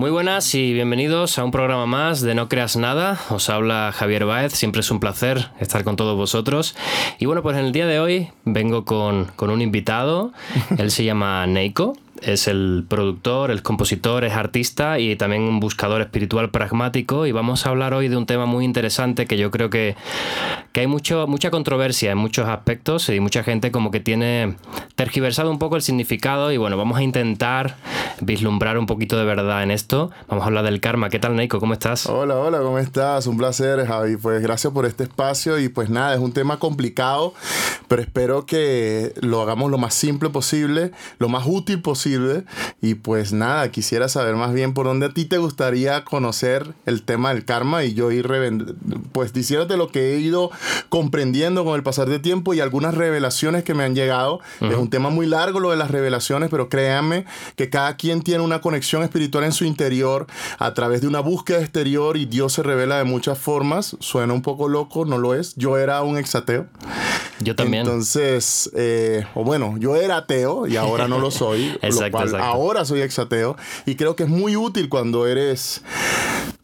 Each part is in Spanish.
Muy buenas y bienvenidos a un programa más de No Creas Nada. Os habla Javier Baez, siempre es un placer estar con todos vosotros. Y bueno, pues en el día de hoy vengo con, con un invitado, él se llama Neiko es el productor, el compositor, es artista y también un buscador espiritual pragmático. Y vamos a hablar hoy de un tema muy interesante que yo creo que, hay mucho, mucha controversia en muchos aspectos y mucha gente como que tiene tergiversado un poco el significado. Y bueno, vamos a intentar vislumbrar un poquito de verdad en esto. Vamos a hablar del karma. ¿Qué tal, Neiko? ¿Cómo estás? Hola, hola, ¿cómo estás? Un placer, Javi. Pues gracias por este espacio. Y pues nada, es un tema complicado, pero espero que lo hagamos lo más simple posible, lo más útil posible y pues nada, quisiera saber más bien por dónde a ti te gustaría conocer el tema del karma y yo ir pues diciéndote lo que he ido comprendiendo con el pasar de tiempo y algunas revelaciones que me han llegado. Es un tema muy largo lo de las revelaciones, pero créanme que cada quien tiene una conexión espiritual en su interior a través de una búsqueda exterior y Dios se revela de muchas formas. Suena un poco loco, no lo es. Yo era un exateo. Yo también. Entonces, eh, o bueno, yo era ateo y ahora no lo soy. exacto, ahora soy exateo. Y creo que es muy útil cuando eres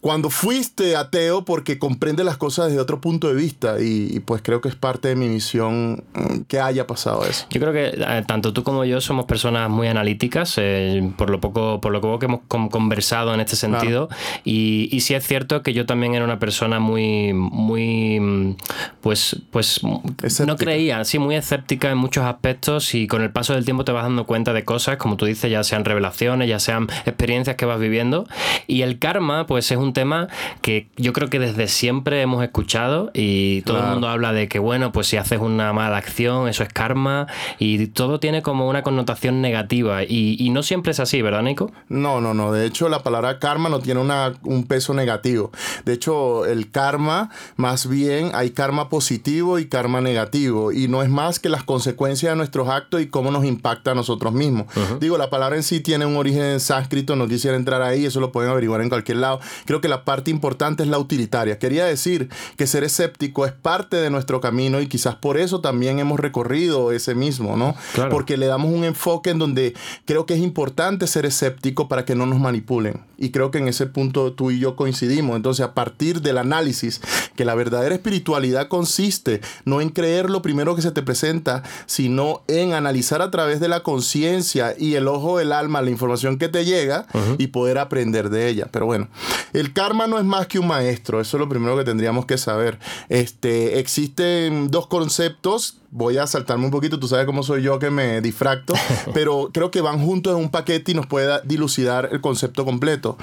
cuando fuiste ateo porque comprende las cosas desde otro punto de vista y, pues creo que es parte de mi misión mm, que haya pasado eso. Yo creo que eh, tanto tú como yo somos personas muy analíticas, eh, por lo poco por lo poco que hemos conversado en este sentido. Y, y sí es cierto que yo también era una persona muy muy mm, pues pues no creía, sí muy escéptica en muchos aspectos y con el paso del tiempo te vas dando cuenta de cosas, como tú dices, ya sean revelaciones, ya sean experiencias que vas viviendo. Y el karma pues es un tema que yo creo que desde siempre hemos escuchado y todo el mundo habla de que, bueno, pues si haces una mala acción, eso es karma y todo tiene como una connotación negativa y, no siempre es así, ¿verdad, Nico? No, no, no. De hecho, la palabra karma no tiene una, un peso negativo. De hecho, el karma, más bien, hay karma positivo y karma negativo y no es más que las consecuencias de nuestros actos y cómo nos impacta a nosotros mismos. Digo, la palabra en sí tiene un origen en sánscrito, no quisiera entrar ahí, eso lo pueden averiguar en cualquier lado. Creo que la parte importante es la utilitaria. Quería decir que ser escéptico es parte de nuestro camino y quizás por eso también hemos recorrido ese mismo, ¿no? Porque le damos un enfoque en donde creo que es importante ser escéptico para que no nos manipulen. Y creo que en ese punto tú y yo coincidimos. Entonces, a partir del análisis, que la verdadera espiritualidad consiste no en creer lo primero que se te presenta, sino en analizar a través de la conciencia y el ojo del alma la información que te llega y poder aprender de ella. Pero bueno, el karma no es más que un maestro, eso es lo primero que tendríamos que saber. Este, existen dos conceptos voy a saltarme un poquito, tú sabes cómo soy yo que me difracto, pero creo que van juntos en un paquete y nos puede dilucidar el concepto completo.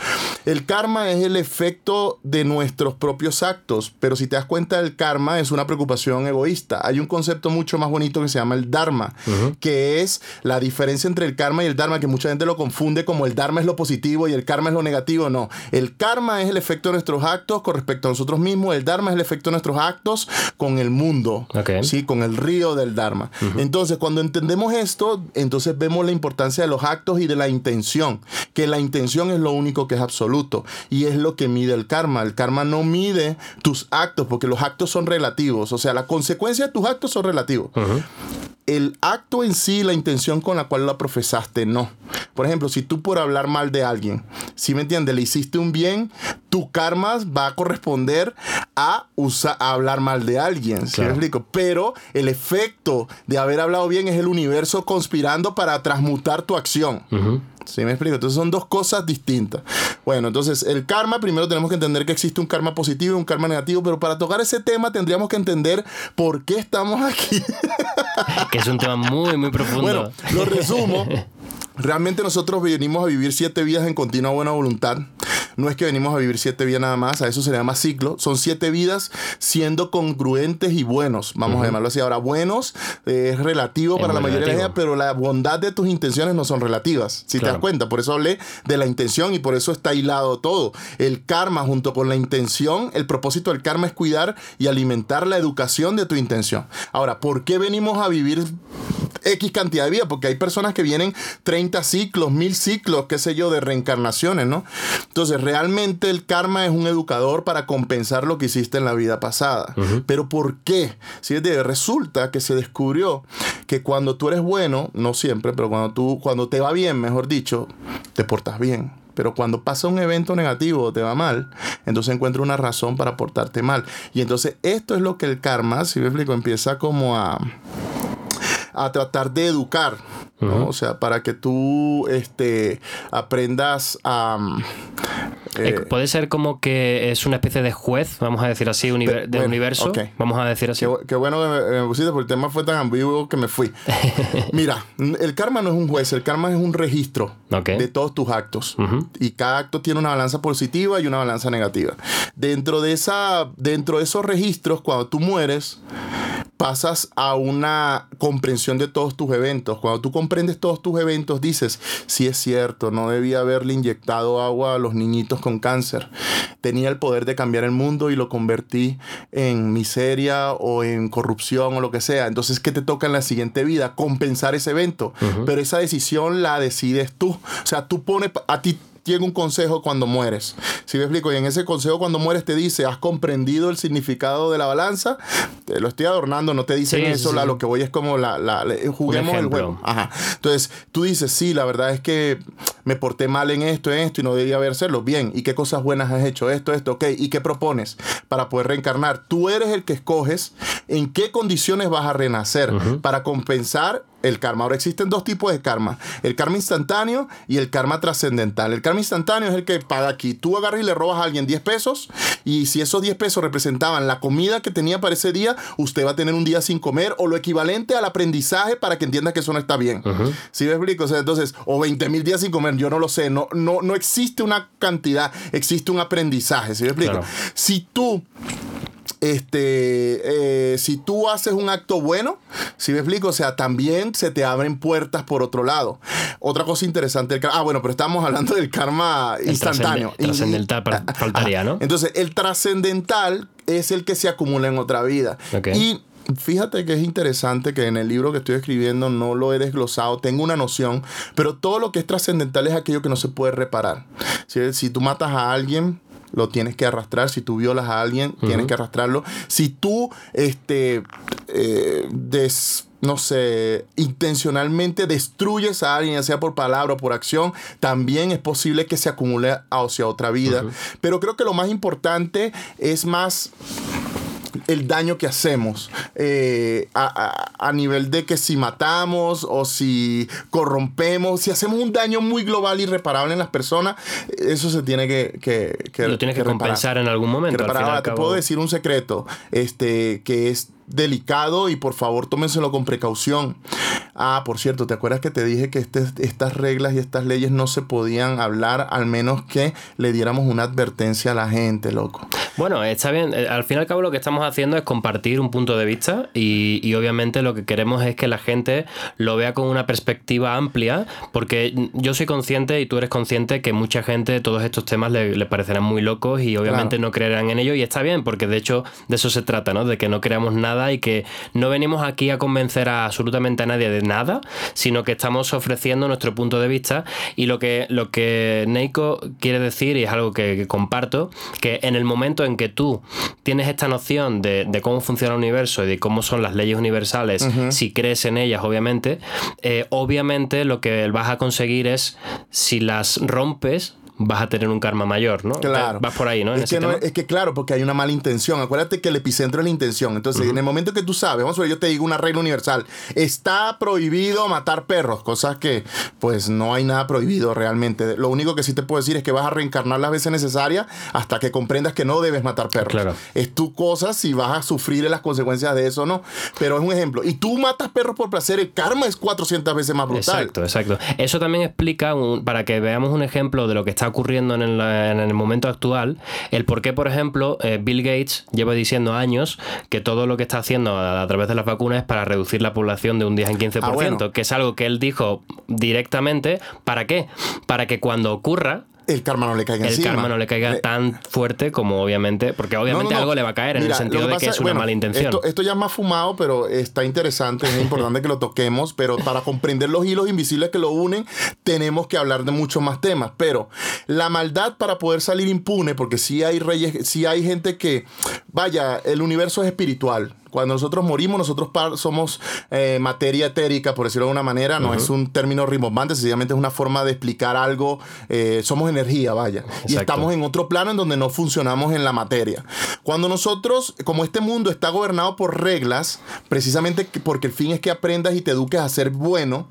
El karma es el efecto de nuestros propios actos, pero si te das cuenta, el karma es una preocupación egoísta. Hay un concepto mucho más bonito que se llama el dharma, que es la diferencia entre el karma y el dharma, que mucha gente lo confunde como el dharma es lo positivo y el karma es lo negativo. No, el karma es el efecto de nuestros actos con respecto a nosotros mismos, el dharma es el efecto de nuestros actos con el mundo, ¿sí? con el río del Dharma. Entonces, cuando entendemos esto, entonces vemos la importancia de los actos y de la intención, que la intención es lo único que es absoluto y es lo que mide el karma. El karma no mide tus actos porque los actos son relativos, o sea, la consecuencia de tus actos son relativos el acto en sí, la intención con la cual la profesaste, no. Por ejemplo, si tú por hablar mal de alguien, si me entiendes, le hiciste un bien, tu karma va a corresponder a, hablar mal de alguien, ¿sí me explico? Pero el efecto de haber hablado bien es el universo conspirando para transmutar tu acción. ¿Sí me explico? Entonces son dos cosas distintas. Bueno, entonces el karma, primero tenemos que entender que existe un karma positivo y un karma negativo, pero para tocar ese tema tendríamos que entender por qué estamos aquí. que es un tema muy, muy profundo. Bueno, lo resumo. Realmente nosotros venimos a vivir siete vidas en continua buena voluntad. No es que venimos a vivir siete vidas nada más, a eso se le llama ciclo. Son siete vidas siendo congruentes y buenos, vamos a llamarlo así. Ahora, buenos es relativo para la mayoría de la gente, pero la bondad de tus intenciones no son relativas, si te das cuenta. Por eso hablé de la intención y por eso está hilado todo. El karma junto con la intención, el propósito del karma es cuidar y alimentar la educación de tu intención. Ahora, ¿por qué venimos a vivir X cantidad de vidas? Porque hay personas que vienen 30 ciclos, mil ciclos, qué sé yo, de reencarnaciones, ¿no? Entonces, realmente el karma es un educador para compensar lo que hiciste en la vida pasada. Pero ¿por qué? Si resulta que se descubrió que cuando tú eres bueno, no siempre, pero cuando tú, cuando te va bien, mejor dicho, te portas bien Pero cuando pasa un evento negativo o te va mal, entonces encuentra una razón para portarte mal. Y entonces esto es lo que el karma, si me explico, empieza como a a tratar de educar, ¿no? O sea, para que tú este, aprendas a... Eh, eh, Puede ser como que es una especie de juez, vamos a decir así, de, universo. Vamos a decir así. Qué, bueno que me, pusiste, porque el tema fue tan ambiguo que me fui. Mira, el karma no es un juez, el karma es un registro de todos tus actos. Y cada acto tiene una balanza positiva y una balanza negativa. Dentro de, esa, dentro de esos registros, cuando tú mueres, pasas a una comprensión de todos tus eventos. Cuando tú comprendes todos tus eventos, dices, sí es cierto, no debía haberle inyectado agua a los niñitos con cáncer. Tenía el poder de cambiar el mundo y lo convertí en miseria o en corrupción o lo que sea. Entonces, ¿qué te toca en la siguiente vida? Compensar ese evento. Pero esa decisión la decides tú. O sea, tú pones a ti tiene un consejo cuando mueres. Si me explico, y en ese consejo cuando mueres te dice, ¿has comprendido el significado de la balanza? Te lo estoy adornando, no te dicen eso, lo que voy es como la, la, juguemos el juego. Ajá. Entonces, tú dices, sí, la verdad es que me porté mal en esto, en esto y no debía hacerlo. Bien, ¿y qué cosas buenas has hecho? Esto, esto, ok. ¿Y qué propones para poder reencarnar? Tú eres el que escoges en qué condiciones vas a renacer para compensar el karma. Ahora existen dos tipos de karma, el karma instantáneo y el karma trascendental. El karma instantáneo es el que paga aquí. Tú agarras y le robas a alguien 10 pesos y si esos 10 pesos representaban la comida que tenía para ese día, usted va a tener un día sin comer o lo equivalente al aprendizaje para que entienda que eso no está bien. ¿Sí me explico? O sea, entonces, o 20 mil días sin comer, yo no lo sé. No, no, no existe una cantidad, existe un aprendizaje. ¿Sí me explico? Si tú este, eh, si tú haces un acto bueno, si me explico, o sea, también se te abren puertas por otro lado. Otra cosa interesante, ah, bueno, pero estamos hablando del karma instantáneo. Trascendental faltaría, ¿no? Entonces, el trascendental es el que se acumula en otra vida. Y Fíjate que es interesante que en el libro que estoy escribiendo no lo he desglosado, tengo una noción, pero todo lo que es trascendental es aquello que no se puede reparar. Si, si tú matas a alguien, lo tienes que arrastrar. Si tú violas a alguien, tienes que arrastrarlo. Si tú, este, eh, no sé, intencionalmente destruyes a alguien, ya sea por palabra o por acción, también es posible que se acumule hacia otra vida. Pero creo que lo más importante es más el daño que hacemos eh, a, nivel de que si matamos o si corrompemos, si hacemos un daño muy global y irreparable en las personas, eso se tiene que... que, Lo tienes que, compensar en algún momento. Te puedo decir un secreto este, que es delicado y por favor tómenselo con precaución. Ah, por cierto, ¿te acuerdas que te dije que este, estas reglas y estas leyes no se podían hablar al menos que le diéramos una advertencia a la gente, loco? Bueno, está bien. Eh, al fin y al cabo lo que estamos haciendo es compartir un punto de vista y, obviamente lo que queremos es que la gente lo vea con una perspectiva amplia porque yo soy consciente y tú eres consciente que mucha gente todos estos temas le, parecerán muy locos y obviamente no creerán en ello y está bien porque de hecho de eso se trata, ¿no? De que no creamos nada y que no venimos aquí a convencer a absolutamente a nadie de nada, sino que estamos ofreciendo nuestro punto de vista y lo que, lo que Neiko quiere decir, y es algo que, comparto, que en el momento en que tú tienes esta noción de, cómo funciona el universo y de cómo son las leyes universales, si crees en ellas, obviamente, eh, obviamente lo que vas a conseguir es, si las rompes, vas a tener un karma mayor, ¿no? Claro. Vas por ahí, ¿no? Es, que, es que claro, porque hay una mala intención. Acuérdate que el epicentro es la intención. Entonces, en el momento que tú sabes, vamos a ver, yo te digo una regla universal, está prohibido matar perros, cosas que pues no hay nada prohibido realmente. Lo único que sí te puedo decir es que vas a reencarnar las veces necesarias hasta que comprendas que no debes matar perros. Claro. Es tu cosa si vas a sufrir las consecuencias de eso o no. Pero es un ejemplo. Y tú matas perros por placer, el karma es 400 veces más brutal. Exacto, exacto. Eso también explica, para que veamos un ejemplo de lo que está ocurriendo en el, momento actual, el por qué, por ejemplo, eh, Bill Gates lleva diciendo años que todo lo que está haciendo a, través de las vacunas es para reducir la población de un 10 en 15%, ah, que es algo que él dijo directamente. ¿Para qué? Para que cuando ocurra, el karma no le caiga el encima. Karma no le caiga tan fuerte como obviamente, porque obviamente algo le va a caer en el sentido de que es una mala intención. Esto, ya es más fumado, pero está interesante, es importante que lo toquemos, pero para comprender los hilos invisibles que lo unen, tenemos que hablar de muchos más temas. Pero la maldad para poder salir impune, porque si hay reyes, si hay gente que, vaya, el universo es espiritual Cuando nosotros morimos, nosotros somos eh, materia etérica, por decirlo de alguna manera. No es un término rimbombante, sencillamente es una forma de explicar algo. Eh, somos energía, vaya. Y estamos en otro plano en donde no funcionamos en la materia. Cuando nosotros, como este mundo está gobernado por reglas, precisamente porque el fin es que aprendas y te eduques a ser bueno,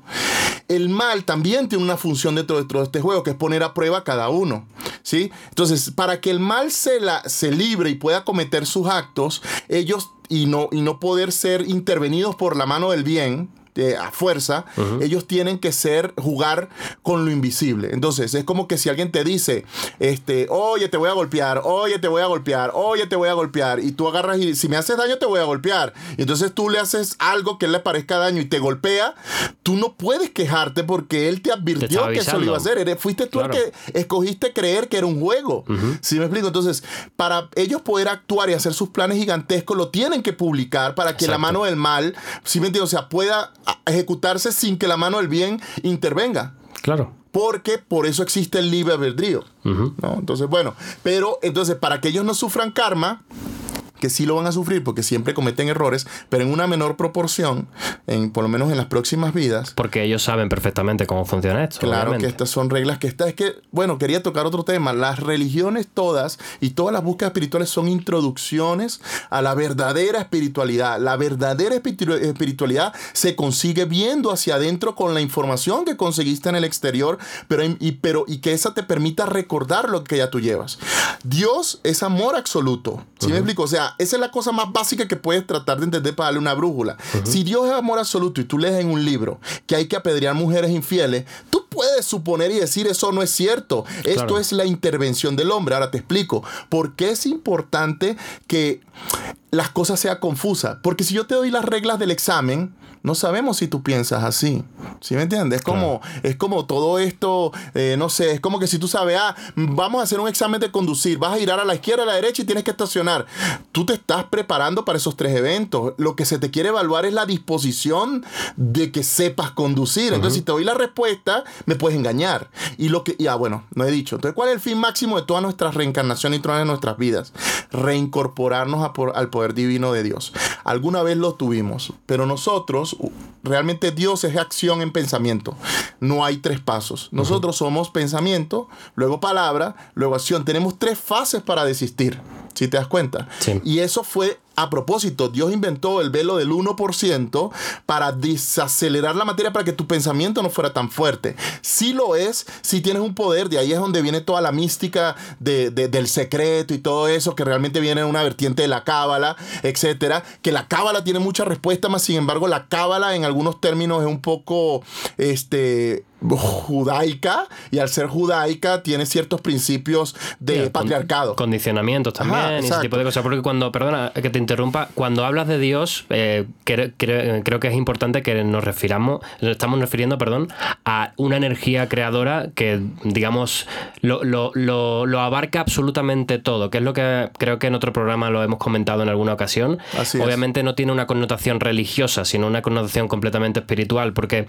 el mal también tiene una función dentro, dentro de este juego, que es poner a prueba a cada uno. ¿sí? Entonces, para que el mal se, la, se libre y pueda cometer sus actos, ellos y no, y no poder ser intervenidos por la mano del bien, a fuerza, ellos tienen que ser, jugar con lo invisible. Entonces, es como que si alguien te dice, este, oye, te voy a golpear, oye, te voy a golpear, oye, te voy a golpear, y tú agarras y si me haces daño, te voy a golpear. Y entonces tú le haces algo que le parezca daño y te golpea, tú no puedes quejarte porque él te advirtió que eso lo iba a hacer. Eres, fuiste tú el que escogiste creer que era un juego. ¿Sí me explico? Entonces, para ellos poder actuar y hacer sus planes gigantescos, lo tienen que publicar para que la mano del mal, ¿sí me entiendes? O sea, pueda ejecutarse sin que la mano del bien intervenga. Claro. Porque por eso existe el libre albedrío. ¿no? Entonces, bueno, pero entonces para que ellos no sufran karma, que sí lo van a sufrir porque siempre cometen errores, pero en una menor proporción, en, por lo menos en las próximas vidas. Porque ellos saben perfectamente cómo funciona esto. Claro que estas son reglas que está. Es que, bueno, quería tocar otro tema. Las religiones todas y todas las búsquedas espirituales son introducciones a la verdadera espiritualidad. La verdadera espiritualidad se consigue viendo hacia adentro con la información que conseguiste en el exterior, pero y, pero, y que esa te permita recordar lo que ya tú llevas. Dios es amor absoluto. ¿Sí me explico? O sea, esa es la cosa más básica que puedes tratar de entender para darle una brújula. Si Dios es amor absoluto y tú lees en un libro que hay que apedrear mujeres infieles, tú puedes suponer y decir eso no es cierto. Esto es la intervención del hombre. Ahora te explico por qué es importante que las cosas sean confusas. Porque si yo te doy las reglas del examen, no sabemos si tú piensas así. ¿Sí me entiendes? Es como, es como todo esto, eh, no sé, es como que si tú sabes, ah, vamos a hacer un examen de conducir, vas a girar a la izquierda, a la derecha y tienes que estacionar. Tú te estás preparando para esos tres eventos. Lo que se te quiere evaluar es la disposición de que sepas conducir. Entonces, si te doy la respuesta, me puedes engañar. Y lo que, ya bueno, no he dicho. Entonces, ¿cuál es el fin máximo de toda nuestra reencarnación y todas nuestras vidas? Reincorporarnos al poder divino de Dios. Alguna vez lo tuvimos, pero nosotros realmente Dios es acción en pensamiento. No hay tres pasos. Nosotros somos pensamiento, luego palabra, luego acción. Tenemos tres fases para desistir, si te das cuenta. Y eso fue a propósito, Dios inventó el velo del 1% para desacelerar la materia para que tu pensamiento no fuera tan fuerte. Si lo es, si tienes un poder, de ahí es donde viene toda la mística del secreto y todo eso, que realmente viene en una vertiente de la cábala, etcétera. Que la cábala tiene mucha respuesta, más sin embargo, la cábala en algunos términos es un poco este, judaica y al ser judaica tiene ciertos principios de patriarcado. Condicionamientos también y ese tipo de cosas. Porque cuando, perdona que te interrumpa, cuando hablas de Dios, eh, creo, que es importante que nos refiramos, nos estamos refiriendo, perdón, a una energía creadora que, digamos, lo, lo, lo, abarca absolutamente todo, que es lo que creo que en otro programa lo hemos comentado en alguna ocasión. Obviamente no tiene una connotación religiosa, sino una connotación completamente espiritual, porque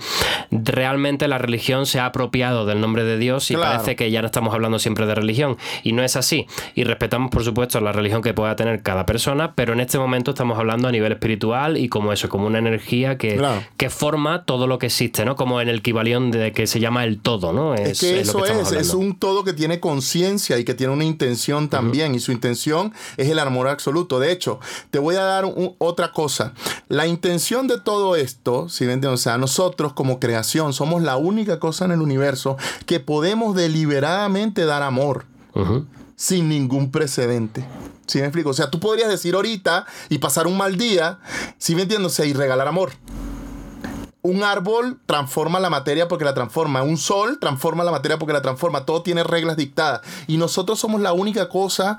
realmente la religión se ha apropiado del nombre de Dios y parece que ya no estamos hablando siempre de religión. Y no es así. Y respetamos, por supuesto, la religión que pueda tener cada persona, pero en este momento estamos hablando a nivel espiritual y como eso, como una energía que, que forma todo lo que existe, ¿no? Como en el equivalión de que se llama el todo, ¿no? Es, que eso es, es un todo que tiene conciencia y que tiene una intención también, y su intención es el amor absoluto. De hecho, te voy a dar otra cosa. La intención de todo esto, si ven, o sea, nosotros como creación somos la única cosa en el universo que podemos deliberadamente dar amor sin ningún precedente. ¿Sí me explico? O sea, tú podrías decir ahorita y pasar un mal día, ¿sí me entiendo? y regalar amor un árbol transforma la materia porque la transforma. Un sol transforma la materia porque la transforma. Todo tiene reglas dictadas. Y nosotros somos la única cosa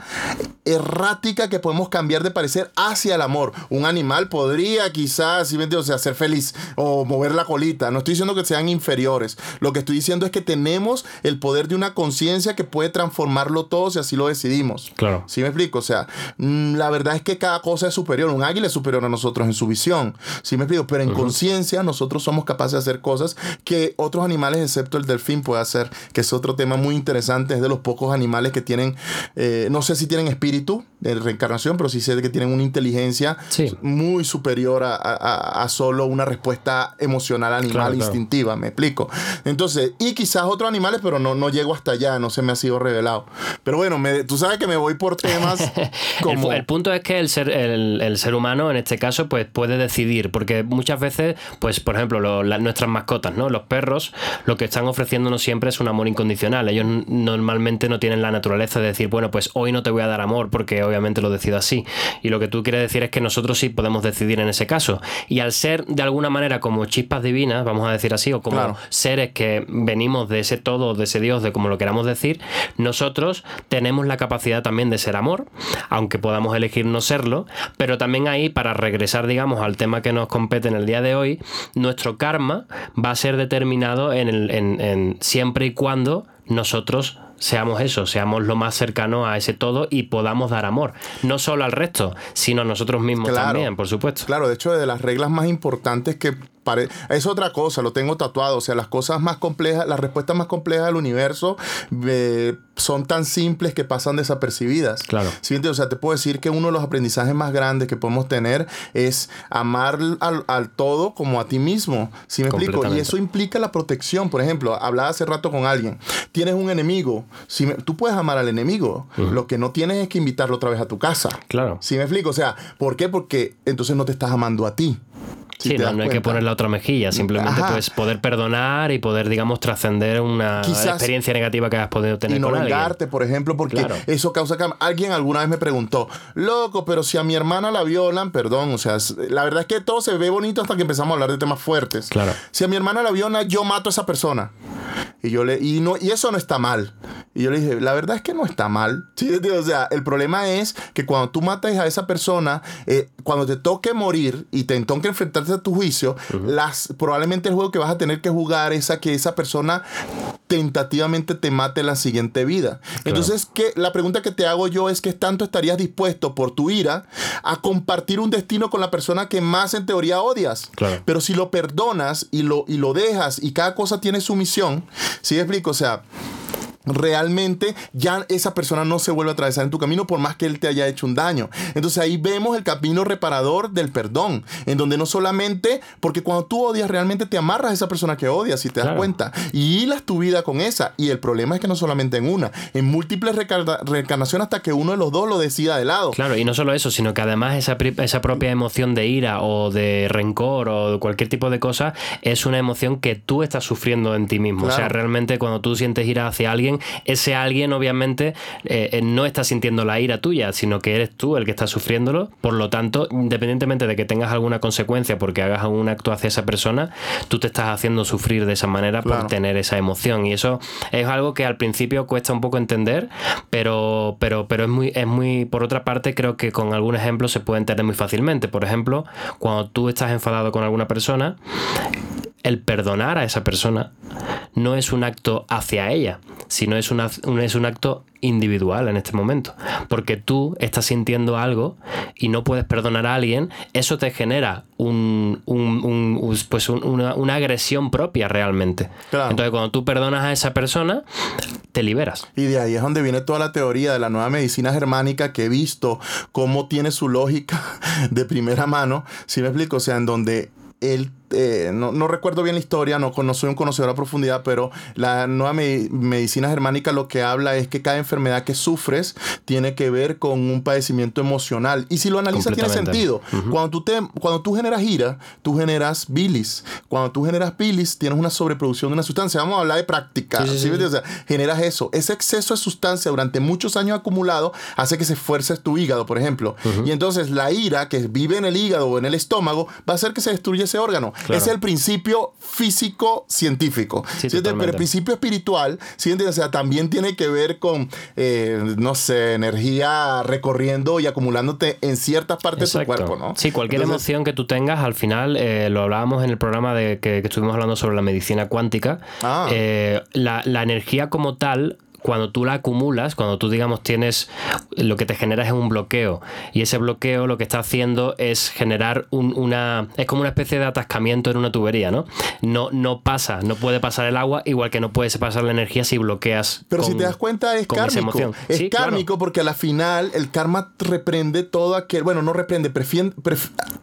errática que podemos cambiar de parecer hacia el amor. Un animal podría quizás, si o sea, ser feliz o mover la colita. No estoy diciendo que sean inferiores. Lo que estoy diciendo es que tenemos el poder de una conciencia que puede transformarlo todo si así lo decidimos. Claro. ¿Sí me explico? O sea, mm, la verdad es que cada cosa es superior. Un águila es superior a nosotros en su visión. ¿Sí me explico? Pero en conciencia nosotros somos capaces de hacer cosas que otros animales, excepto el delfín, puede hacer, que es otro tema muy interesante, es de los pocos animales que tienen, eh, no sé si tienen espíritu, de reencarnación, pero sí sé que tienen una inteligencia muy superior a, solo una respuesta emocional animal instintiva, me explico. Entonces, y quizás otros animales, pero no, no llego hasta allá, no se me ha sido revelado. Pero bueno, me, tú sabes que me voy por temas como... el, punto es que el ser, el, ser humano, en este caso, pues puede decidir, porque muchas veces, pues por ejemplo, nuestras mascotas, ¿no? Los perros, lo que están ofreciéndonos siempre es un amor incondicional. Ellos normalmente no tienen la naturaleza de decir, bueno, pues hoy no te voy a dar amor porque obviamente lo decido así. Y lo que tú quieres decir es que nosotros sí podemos decidir en ese caso. Y al ser de alguna manera como chispas divinas, vamos a decir así, o como seres que venimos de ese todo, de ese Dios, de como lo queramos decir, nosotros tenemos la capacidad también de ser amor, aunque podamos elegir no serlo, pero también ahí, para regresar, digamos, al tema que nos compete en el día de hoy, nuestro karma va a ser determinado en, el, en siempre y cuando nosotros seamos eso, seamos lo más cercano a ese todo y podamos dar amor. No solo al resto, sino a nosotros mismos también, por supuesto. Claro, de hecho, de las reglas más importantes que es otra cosa, lo tengo tatuado. O sea, las cosas más complejas, las respuestas más complejas del universo eh, son tan simples que pasan desapercibidas. Claro. ¿Sí? O sea, te puedo decir que uno de los aprendizajes más grandes que podemos tener es amar al, todo como a ti mismo. ¿Sí me explico? Y eso implica la protección. Por ejemplo, hablaba hace rato con alguien. Tienes un enemigo. Si tú puedes amar al enemigo. Lo que no tienes es que invitarlo otra vez a tu casa. Claro. ¿Sí me explico? O sea, ¿por qué? Porque entonces no te estás amando a ti sí, no, hay que poner la otra mejilla, simplemente pues poder perdonar y poder, digamos, trascender una experiencia negativa que has podido tener. Y no vengarte, por ejemplo, porque eso causa que alguien alguna vez me preguntó, loco, pero si a mi hermana la violan, perdón, o sea, la verdad es que todo se ve bonito hasta que empezamos a hablar de temas fuertes. Claro. Si a mi hermana la violan, yo mato a esa persona. Y yo le, y no, y eso no está mal. Y yo le dije, la verdad es que no está mal. ¿Sí? O sea, el problema es que cuando tú matas a esa persona, eh, cuando te toque morir y te toque enfrentarte a tu juicio, las, probablemente el juego que vas a tener que jugar es a que esa persona tentativamente te mate en la siguiente vida. Entonces, ¿qué? la pregunta que te hago yo es que tanto estarías dispuesto por tu ira a compartir un destino con la persona que más en teoría odias. Pero si lo perdonas y lo, y lo dejas y cada cosa tiene su misión, ¿sí explico? O sea, realmente ya esa persona no se vuelve a atravesar en tu camino por más que él te haya hecho un daño. Entonces ahí vemos el camino reparador del perdón, en donde no solamente, porque cuando tú odias realmente te amarras a esa persona que odias, si te das cuenta, y hilas tu vida con esa. Y el problema es que no solamente en una, en múltiples reencarnaciones hasta que uno de los dos lo decida de lado. Claro, y no solo eso, sino que además esa, esa propia emoción de ira o de rencor o cualquier tipo de cosa es una emoción que tú estás sufriendo en ti mismo. O sea, realmente cuando tú sientes ira hacia alguien, ese alguien obviamente eh, eh, no está sintiendo la ira tuya, sino que eres tú el que está sufriéndolo. Por lo tanto, independientemente de que tengas alguna consecuencia porque hagas algún acto hacia esa persona, tú te estás haciendo sufrir de esa manera por tener esa emoción. Y eso es algo que al principio cuesta un poco entender, pero, pero, pero es muy, es muy, por otra parte, creo que con algún ejemplo se puede entender muy fácilmente. Por ejemplo, cuando tú estás enfadado con alguna persona, el perdonar a esa persona no es un acto hacia ella, sino es, es un acto individual en este momento. Porque tú estás sintiendo algo y no puedes perdonar a alguien, eso te genera un, pues una, agresión propia realmente. Entonces, cuando tú perdonas a esa persona, te liberas. Y de ahí es donde viene toda la teoría de la nueva medicina germánica que he visto cómo tiene su lógica de primera mano. Si me explico, o sea, en donde él eh, no, recuerdo bien la historia, no, no, soy un conocedor a profundidad, pero la nueva medicina germánica lo que habla es que cada enfermedad que sufres tiene que ver con un padecimiento emocional. Y si lo analizas tiene sentido. cuando, tú te, cuando tú generas ira, tú generas bilis. Cuando tú generas bilis, tienes una sobreproducción de una sustancia. Vamos a hablar de práctica. O sea, generas eso. Ese exceso de sustancia durante muchos años acumulado hace que se fuerce tu hígado, por ejemplo. Y entonces la ira que vive en el hígado o en el estómago va a hacer que se destruya ese órgano. Es el principio físico científico. Pero el principio espiritual, O sea, también tiene que ver con, eh, no sé, energía recorriendo y acumulándote en ciertas partes de tu cuerpo, ¿no? Sí, cualquier emoción que tú tengas, al final, eh, lo hablábamos en el programa de que, estuvimos hablando sobre la medicina cuántica, ah. eh, la, la energía como tal cuando tú la acumulas, cuando tú, digamos, tienes lo que te genera es un bloqueo. Y ese bloqueo lo que está haciendo es generar una. Es como una especie de atascamiento en una tubería, ¿no? No, no pasa, no puede pasar el agua, igual que no puedes pasar la energía si bloqueas. Pero si te das cuenta, es kármico. Es kármico porque a la final el karma reprende todo aquel. Bueno, no reprende, prefiere,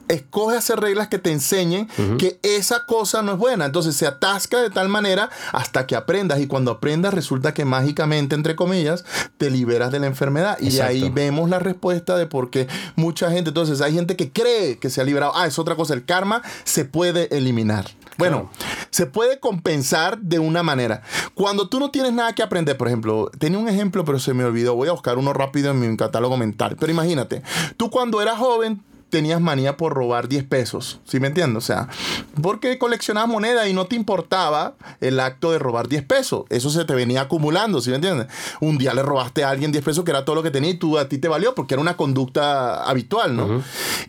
escoge hacer reglas que te enseñen que esa cosa no es buena. Entonces se atasca de tal manera hasta que aprendas. Y cuando aprendas, resulta que mágicamente, entre comillas, te liberas de la enfermedad. Y de ahí vemos la respuesta de por qué mucha gente. Entonces hay gente que cree que se ha liberado. Ah, es otra cosa. El karma se puede eliminar. Bueno, se puede compensar de una manera. Cuando tú no tienes nada que aprender, por ejemplo, tenía un ejemplo, pero se me olvidó. Voy a buscar uno rápido en mi catálogo mental. Pero imagínate, tú cuando eras joven tenías manía por robar 10 pesos, ¿sí me entiendes? O sea, porque coleccionabas moneda y no te importaba el acto de robar 10 pesos. Eso se te venía acumulando, ¿sí me entiendes? Un día le robaste a alguien 10 pesos que era todo lo que tenía y tú a ti te valió porque era una conducta habitual, ¿no?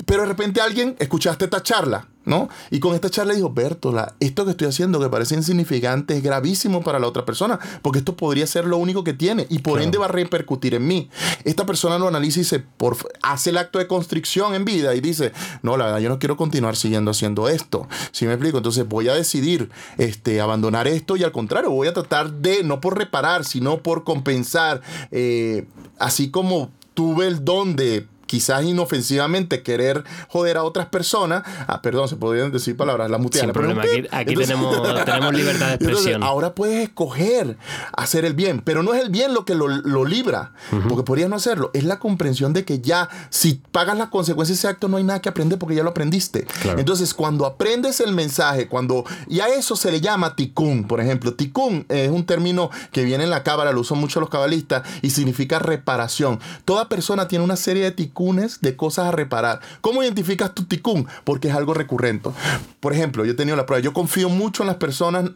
Pero de repente alguien escuchaste esta charla ¿no? Y con esta charla dijo, Bertola, esto que estoy haciendo que parece insignificante es gravísimo para la otra persona, porque esto podría ser lo único que tiene y por ende va a repercutir en mí. Esta persona lo analiza y dice, por, hace el acto de constricción en vida y dice, no, la verdad, yo no quiero continuar siguiendo haciendo esto. ¿Sí me explico? Entonces voy a decidir este, abandonar esto y al contrario, voy a tratar de, no por reparar, sino por compensar, eh, así como tuve el don de quizás inofensivamente querer joder a otras personas, ah, perdón, se podrían decir palabras, la mutean. Sin problema, aquí, tenemos, libertad de expresión. ahora puedes escoger hacer el bien, pero no es el bien lo que lo, libra, porque podrías no hacerlo, es la comprensión de que ya si pagas las consecuencias de ese acto no hay nada que aprender porque ya lo aprendiste. Entonces, cuando aprendes el mensaje, cuando y a eso se le llama tikkun, por ejemplo, tikkun es un término que viene en la cábala, lo usan mucho los cabalistas y significa reparación. Toda persona tiene una serie de tikkun de cosas a reparar. ¿Cómo identificas tu ticún? Porque es algo recurrente. Por ejemplo, yo he tenido la prueba. Yo confío mucho en las personas,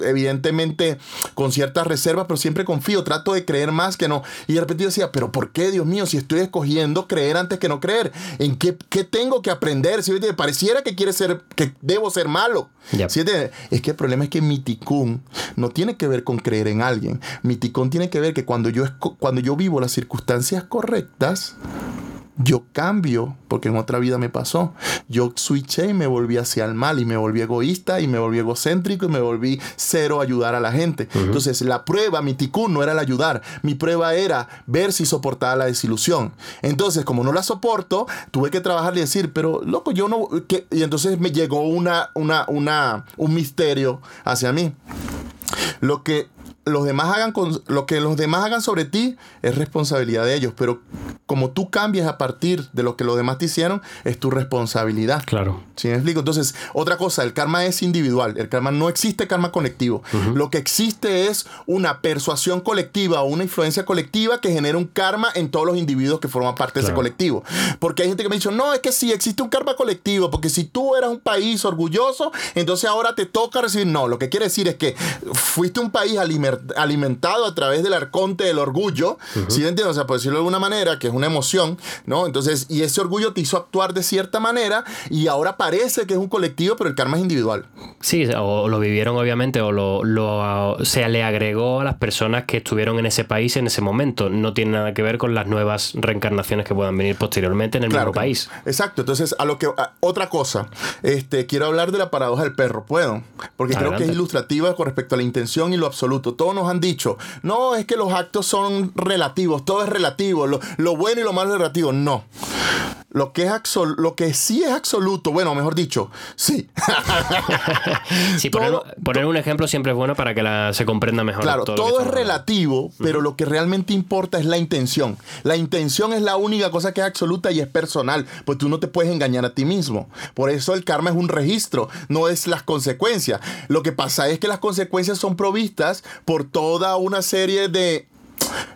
evidentemente con ciertas reservas, pero siempre confío. Trato de creer más que no. Y de repente yo decía, pero ¿por qué, Dios mío, si estoy escogiendo creer antes que no creer? ¿En qué, qué tengo que aprender? Si pareciera que quiere ser, que debo ser malo. Es que el problema es que mi ticún no tiene que ver con creer en alguien. Mi ticún tiene que ver que cuando yo, cuando yo vivo las circunstancias correctas, yo cambio, porque en otra vida me pasó. Yo switché y me volví hacia el mal y me volví egoísta y me volví egocéntrico y me volví cero ayudar a la gente. Entonces, la prueba, mi ticún no era el ayudar, mi prueba era ver si soportaba la desilusión. Entonces, como no la soporto, tuve que trabajar y decir, pero loco, yo no. Y entonces me llegó una, una, una, un misterio hacia mí. Lo que los demás hagan con, lo que los demás hagan sobre ti es responsabilidad de ellos, pero como tú cambias a partir de lo que los demás te hicieron, es tu responsabilidad. Claro. ¿Sí me explico? Entonces, otra cosa, el karma es individual, el karma no existe karma colectivo. Lo que existe es una persuasión colectiva o una influencia colectiva que genera un karma en todos los individuos que forman parte de ese colectivo. Porque hay gente que me ha dicho, no, es que sí existe un karma colectivo, porque si tú eras un país orgulloso, entonces ahora te toca recibir. No, lo que quiere decir es que fuiste un país alimentado alimentado a través del arconte del orgullo, ¿sí entiendes? O sea, por decirlo de alguna manera, que es una emoción, ¿no? Entonces, y ese orgullo te hizo actuar de cierta manera y ahora parece que es un colectivo, pero el karma es individual. Sí, o lo vivieron obviamente, o lo, lo se le agregó a las personas que estuvieron en ese país en ese momento. No tiene nada que ver con las nuevas reencarnaciones que puedan venir posteriormente en el mismo país. Exacto. Entonces, a lo que otra cosa, este, quiero hablar de la paradoja del perro. ¿Puedo? Porque creo que es ilustrativa con respecto a la intención y lo absoluto nos han dicho, no, es que los actos son relativos, todo es relativo, lo, lo bueno y lo malo es relativo. No. Lo que, es lo que sí es absoluto, bueno, mejor dicho, sí. sí, poner, un ejemplo siempre es bueno para que la, se comprenda mejor. Claro, todo, es relativo, pero lo que realmente importa es la intención. La intención es la única cosa que es absoluta y es personal, pues tú no te puedes engañar a ti mismo. Por eso el karma es un registro, no es las consecuencias. Lo que pasa es que las consecuencias son provistas por toda una serie de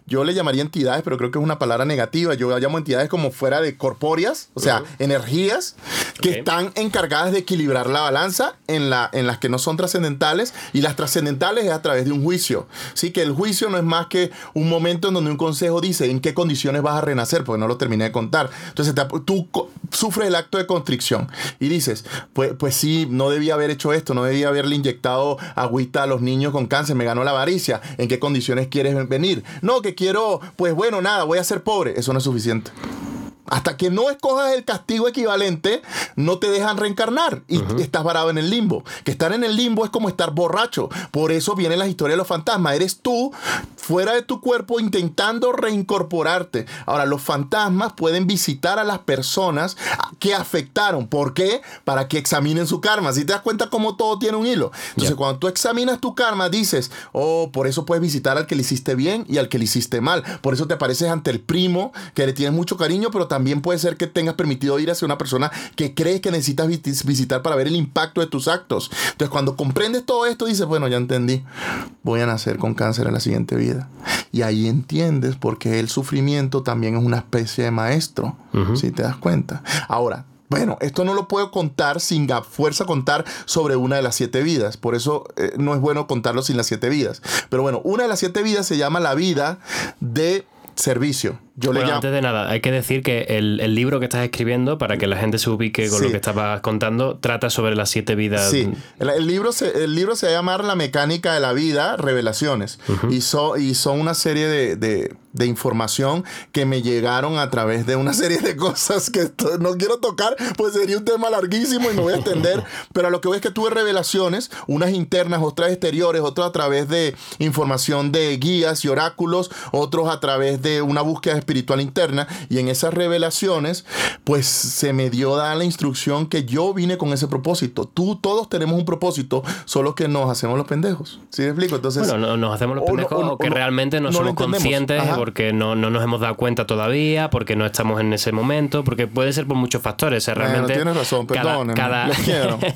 yo le llamaría entidades, pero creo que es una palabra negativa. Yo llamo entidades como fuera de corpóreas, o sea, energías que están encargadas de equilibrar la balanza en, la, en las que no son trascendentales y las trascendentales es a través de un juicio. Sí, que el juicio no es más que un momento en donde un consejo dice en qué condiciones vas a renacer, porque no lo terminé de contar. Entonces tú sufres el acto de constricción y dices, pues, pues sí, no debía haber hecho esto, no debía haberle inyectado agüita a los niños con cáncer, me ganó la avaricia, ¿en qué condiciones quieres venir? No, que quiero, pues bueno, nada, voy a ser pobre. Eso no es suficiente. Hasta que no escojas el castigo equivalente, no te dejan reencarnar y estás varado en el limbo. Que estar en el limbo es como estar borracho. Por eso vienen las historias de los fantasmas. Eres tú fuera de tu cuerpo intentando reincorporarte. Ahora, los fantasmas pueden visitar a las personas que afectaron. ¿Por qué? Para que examinen su karma. Si te das cuenta cómo todo tiene un hilo. Entonces, cuando tú examinas tu karma, dices, oh, por eso puedes visitar al que le hiciste bien y al que le hiciste mal. Por eso te apareces ante el primo que le tienes mucho cariño, pero también también puede ser que tengas permitido ir hacia una persona que crees que necesitas visitar para ver el impacto de tus actos. Entonces, cuando comprendes todo esto, dices, bueno, ya entendí, voy a nacer con cáncer en la siguiente vida. Y ahí entiendes por qué el sufrimiento también es una especie de maestro, si te das cuenta. Ahora, bueno, esto no lo puedo contar sin a fuerza contar sobre una de las siete vidas. Por eso eh, no es bueno contarlo sin las siete vidas. Pero bueno, una de las siete vidas se llama la vida de servicio. Yo le llamo... Antes de nada, hay que decir que el, libro que estás escribiendo, para que la gente se ubique con lo que estabas contando, trata sobre las siete vidas. Sí, el, libro, se, el libro se va a llamar La mecánica de la vida, revelaciones. y, y son una serie de, de, información que me llegaron a través de una serie de cosas que no quiero tocar, pues sería un tema larguísimo y me voy a extender. pero a lo que voy es que tuve revelaciones, unas internas, otras exteriores, otras a través de información de guías y oráculos, otros a través de una búsqueda espiritual interna y en esas revelaciones pues se me dio da la instrucción que yo vine con ese propósito. Tú, todos tenemos un propósito, solo que nos hacemos los pendejos. ¿Sí me explico? Entonces, bueno, nos hacemos los pendejos o, que realmente no, somos conscientes porque no, nos hemos dado cuenta todavía, porque no estamos en ese momento, porque puede ser por muchos factores. realmente tienes razón, perdón. Cada,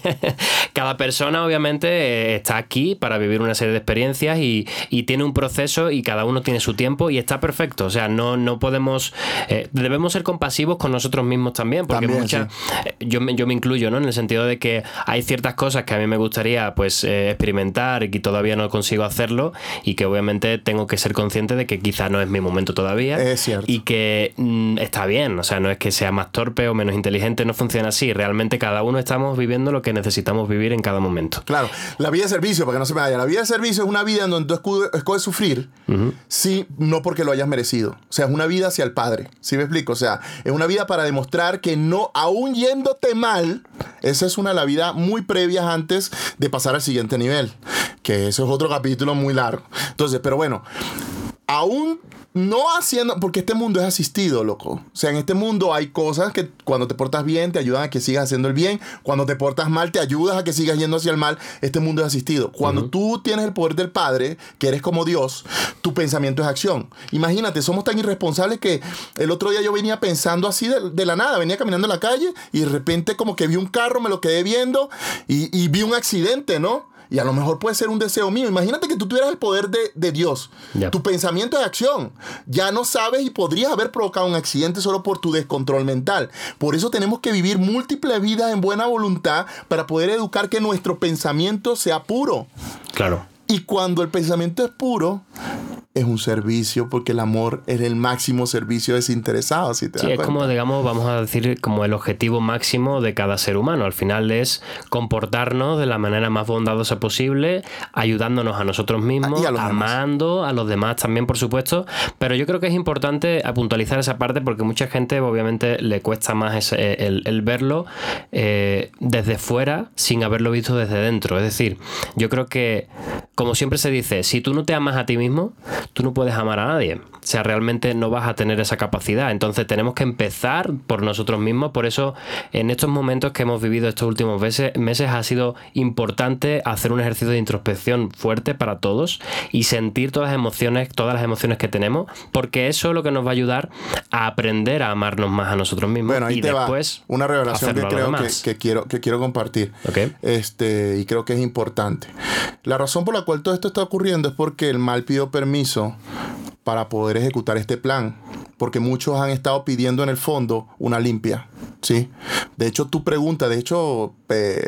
cada, persona obviamente está aquí para vivir una serie de experiencias y, y, tiene un proceso y cada uno tiene su tiempo y está perfecto. O sea, no, no podemos, eh, debemos ser compasivos con nosotros mismos también, porque muchas, eh, yo, me, yo me incluyo, ¿no? En el sentido de que hay ciertas cosas que a mí me gustaría pues eh, experimentar y que todavía no consigo hacerlo y que obviamente tengo que ser consciente de que quizá no es mi momento todavía. Es cierto. Y que mm, está bien, o sea, no es que sea más torpe o menos inteligente, no funciona así. Realmente cada uno estamos viviendo lo que necesitamos vivir en cada momento. Claro, la vida de servicio, para que no se me vaya, la vida de servicio es una vida en donde tú escoges sufrir, sí, no porque lo hayas merecido. O sea, es una vida hacia el Padre. ¿Sí me explico? O sea, es una vida para demostrar que no, aún yéndote mal, esa es una de las vidas muy previas antes de pasar al siguiente nivel. Que eso es otro capítulo muy largo. Entonces, pero bueno, aún no haciendo, porque este mundo es asistido, loco. O sea, en este mundo hay cosas que cuando te portas bien te ayudan a que sigas haciendo el bien, cuando te portas mal te ayudas a que sigas yendo hacia el mal. Este mundo es asistido. Cuando tú tienes el poder del Padre, que eres como Dios, tu pensamiento es acción. Imagínate, somos tan irresponsables que el otro día yo venía pensando así de, la nada, venía caminando en la calle y de repente como que vi un carro, me lo quedé viendo y, y vi un accidente, ¿no? Y a lo mejor puede ser un deseo mío. Imagínate que tú tuvieras el poder de, Dios. Tu pensamiento de acción. Ya no sabes y podrías haber provocado un accidente solo por tu descontrol mental. Por eso tenemos que vivir múltiples vidas en buena voluntad para poder educar que nuestro pensamiento sea puro. Claro. Y cuando el pensamiento es puro, es un servicio porque el amor es el máximo servicio desinteresado. Si te sí, es como, digamos, vamos a decir, como el objetivo máximo de cada ser humano. Al final es comportarnos de la manera más bondadosa posible, ayudándonos a nosotros mismos, amando a los demás también, por supuesto. Pero yo creo que es importante puntualizar esa parte porque mucha gente, obviamente, le cuesta más el, verlo eh, desde fuera sin haberlo visto desde dentro. Es decir, yo creo que, como siempre se dice, si tú no te amas a ti mismo, tú no puedes amar a nadie. O sea, realmente no vas a tener esa capacidad. Entonces tenemos que empezar por nosotros mismos. Por eso en estos momentos que hemos vivido estos últimos meses, meses ha sido importante hacer un ejercicio de introspección fuerte para todos y sentir todas las emociones, todas las emociones que tenemos, porque eso es lo que nos va a ayudar a aprender a amarnos más a nosotros mismos. Bueno, ahí y después una revelación que creo que, quiero, que quiero compartir. Este, y creo que es importante. La razón por la cual todo esto está ocurriendo es porque el mal pidió permiso para poder ejecutar este plan, porque muchos han estado pidiendo en el fondo una limpia. Sí. De hecho, tu pregunta, de hecho,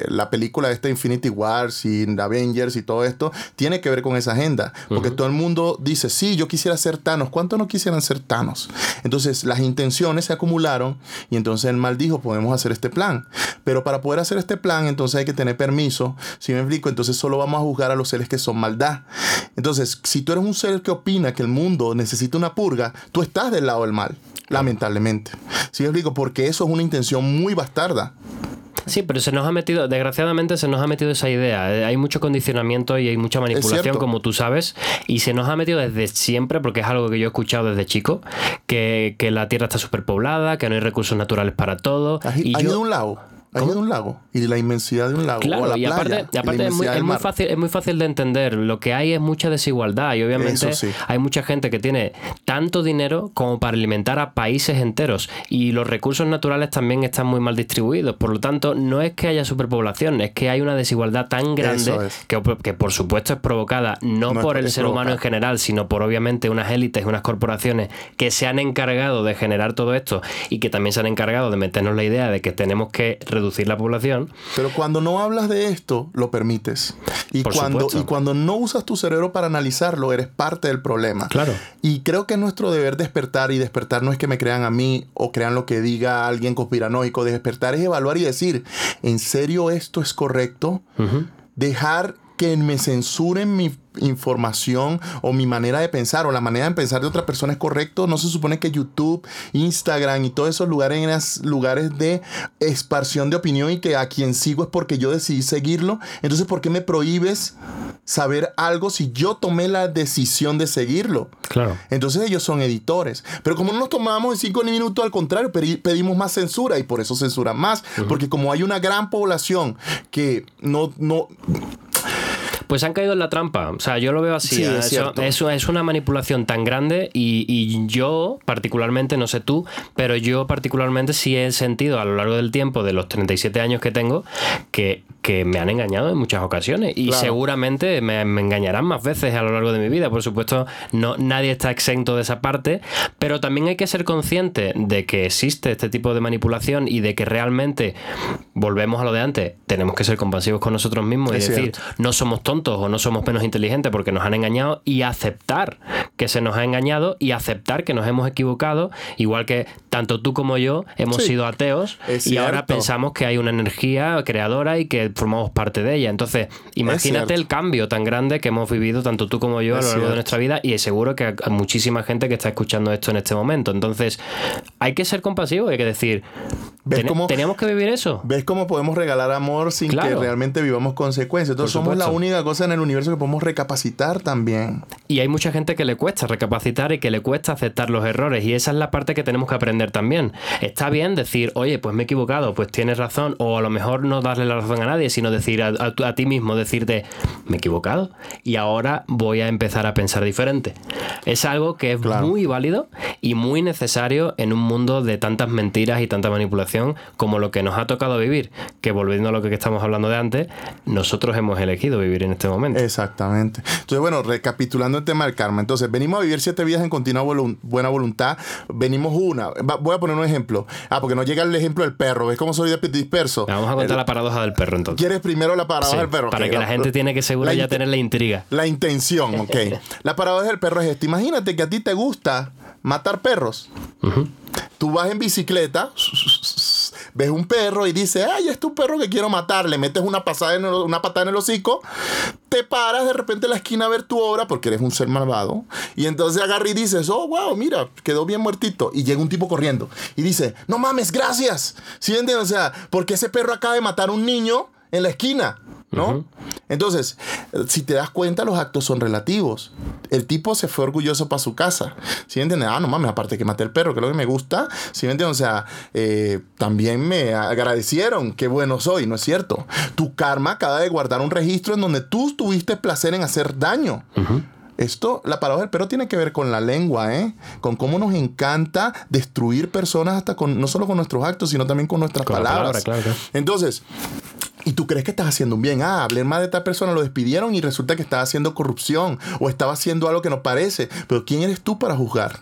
la película de este Infinity Wars y Avengers y todo esto tiene que ver con esa agenda. Porque todo el mundo dice, sí, yo quisiera ser Thanos. ¿Cuántos no quisieran ser Thanos? Entonces, las intenciones se acumularon y entonces el mal dijo, podemos hacer este plan. Pero para poder hacer este plan, entonces hay que tener permiso. Si me explico, entonces solo vamos a juzgar a los seres que son maldad. Entonces, si tú eres un ser que opina que el mundo necesita una purga, tú estás del lado mal lamentablemente. ¿Sí explico? Porque eso es una intención muy bastarda. Sí, pero se nos ha metido, desgraciadamente se nos ha metido esa idea. Eh, hay mucho condicionamiento y hay mucha manipulación, como tú sabes, y se nos ha metido desde siempre, porque es algo que yo he escuchado desde chico, que, la Tierra está superpoblada, que no hay recursos naturales para todo. y yo, ido un lado? De un lago y la inmensidad de un lago. Claro, la y aparte, es, muy, fácil, es muy fácil de entender. Lo que hay es mucha desigualdad y obviamente hay mucha gente que tiene tanto dinero como para alimentar a países enteros y los recursos naturales también están muy mal distribuidos. Por lo tanto, no es que haya superpoblación, es que hay una desigualdad tan grande que, que, por supuesto es provocada no, por el ser humano en general, sino por obviamente unas élites unas corporaciones que se han encargado de generar todo esto y que también se han encargado de meternos la idea de que tenemos que reducir reducir la población. Pero cuando no hablas de esto, lo permites. Y, cuando, y cuando no usas tu cerebro para analizarlo, eres parte del problema. Claro. Y creo que es nuestro deber despertar, y despertar no es que me crean a mí o crean lo que diga alguien conspiranoico. Despertar es evaluar y decir, ¿en serio esto es correcto? Dejar que me censuren mi información o mi manera de pensar o la manera de pensar de otra persona es correcto. No se supone que YouTube, Instagram y todos esos lugares eran lugares de esparción de opinión y que a quien sigo es porque yo decidí seguirlo. Entonces, ¿por qué me prohíbes saber algo si yo tomé la decisión de seguirlo? Claro. Entonces ellos son editores. Pero como no nos tomamos en cinco minutos, al contrario, pedimos más censura y por eso censuran más. Porque como hay una gran población que no, no pues han caído en la trampa. O sea, yo lo veo así. ¿eh? es, es, una manipulación tan grande y, y, yo, particularmente, no sé tú, pero yo particularmente sí he sentido a lo largo del tiempo, de los 37 años que tengo, que, que me han engañado en muchas ocasiones y seguramente me, engañarán más veces a lo largo de mi vida. Por supuesto, no, nadie está exento de esa parte, pero también hay que ser consciente de que existe este tipo de manipulación y de que realmente, volvemos a lo de antes, tenemos que ser compasivos con nosotros mismos y decir, no somos tontos o no somos menos inteligentes porque nos han engañado y aceptar que se nos ha engañado y aceptar que nos hemos equivocado, igual que tanto tú como yo hemos sido ateos y ahora pensamos que hay una energía creadora y que formamos parte de ella. Entonces, imagínate el cambio tan grande que hemos vivido tanto tú como yo a lo largo de nuestra vida y seguro que hay muchísima gente que está escuchando esto en este momento. Entonces, hay que ser compasivo, hay que decir, teníamos que vivir eso. ¿Ves cómo podemos regalar amor sin que realmente vivamos consecuencias? Entonces, somos la única cosa en el universo que podemos recapacitar también. Y hay mucha gente que le cuesta recapacitar y que le cuesta aceptar los errores y esa es la parte que tenemos que aprender también. Está bien decir, oye, pues me he equivocado, pues tienes razón, o a lo mejor no darle la razón a nadie sino decir a, ti mismo, decirte, me he equivocado y ahora voy a empezar a pensar diferente. Es algo que es muy válido y muy necesario en un mundo de tantas mentiras y tanta manipulación como lo que nos ha tocado vivir, que volviendo a lo que estamos hablando de antes, nosotros hemos elegido vivir en este momento. Exactamente. Entonces, bueno, recapitulando el tema del karma, entonces venimos a vivir siete vidas en continua buena voluntad, venimos una, voy a poner un ejemplo, ah, porque no llega el ejemplo del perro, ¿ves cómo soy disperso? Vamos a contar la paradoja del perro entonces. ¿Quieres primero la paradoja del perro? Para que la, gente tiene que seguro ya tener la intriga. La intención, ok. la paradoja del perro es esta. Imagínate que a ti te gusta matar perros. Tú vas en bicicleta, ves un perro y dices, ay, este es un perro que quiero matar. Le metes una, pasada en una patada en el hocico, te paras de repente en la esquina a ver tu obra porque eres un ser malvado. Y entonces agarras y dices, oh, wow, mira, quedó bien muertito. Y llega un tipo corriendo y dice, no mames, gracias. ¿Sí entiendes? O sea, porque ese perro acaba de matar a un niño en la esquina, ¿no? Entonces, si te das cuenta, los actos son relativos. El tipo se fue orgulloso para su casa. ¿Sí me entiendes? Ah, no mames, aparte que maté el perro, que es lo que me gusta. ¿Sí me entiendes? O sea, eh, también me agradecieron, qué bueno soy, ¿no es cierto? Tu karma acaba de guardar un registro en donde tú tuviste placer en hacer daño. Esto, la palabra del perro tiene que ver con la lengua, ¿eh? Con cómo nos encanta destruir personas hasta con, no solo con nuestros actos, sino también con nuestras palabras. Entonces, Y tú crees que estás haciendo un bien. Ah, hablé más de esta persona, lo despidieron y resulta que estaba haciendo corrupción o estaba haciendo algo que no parece. Pero ¿quién eres tú para juzgar?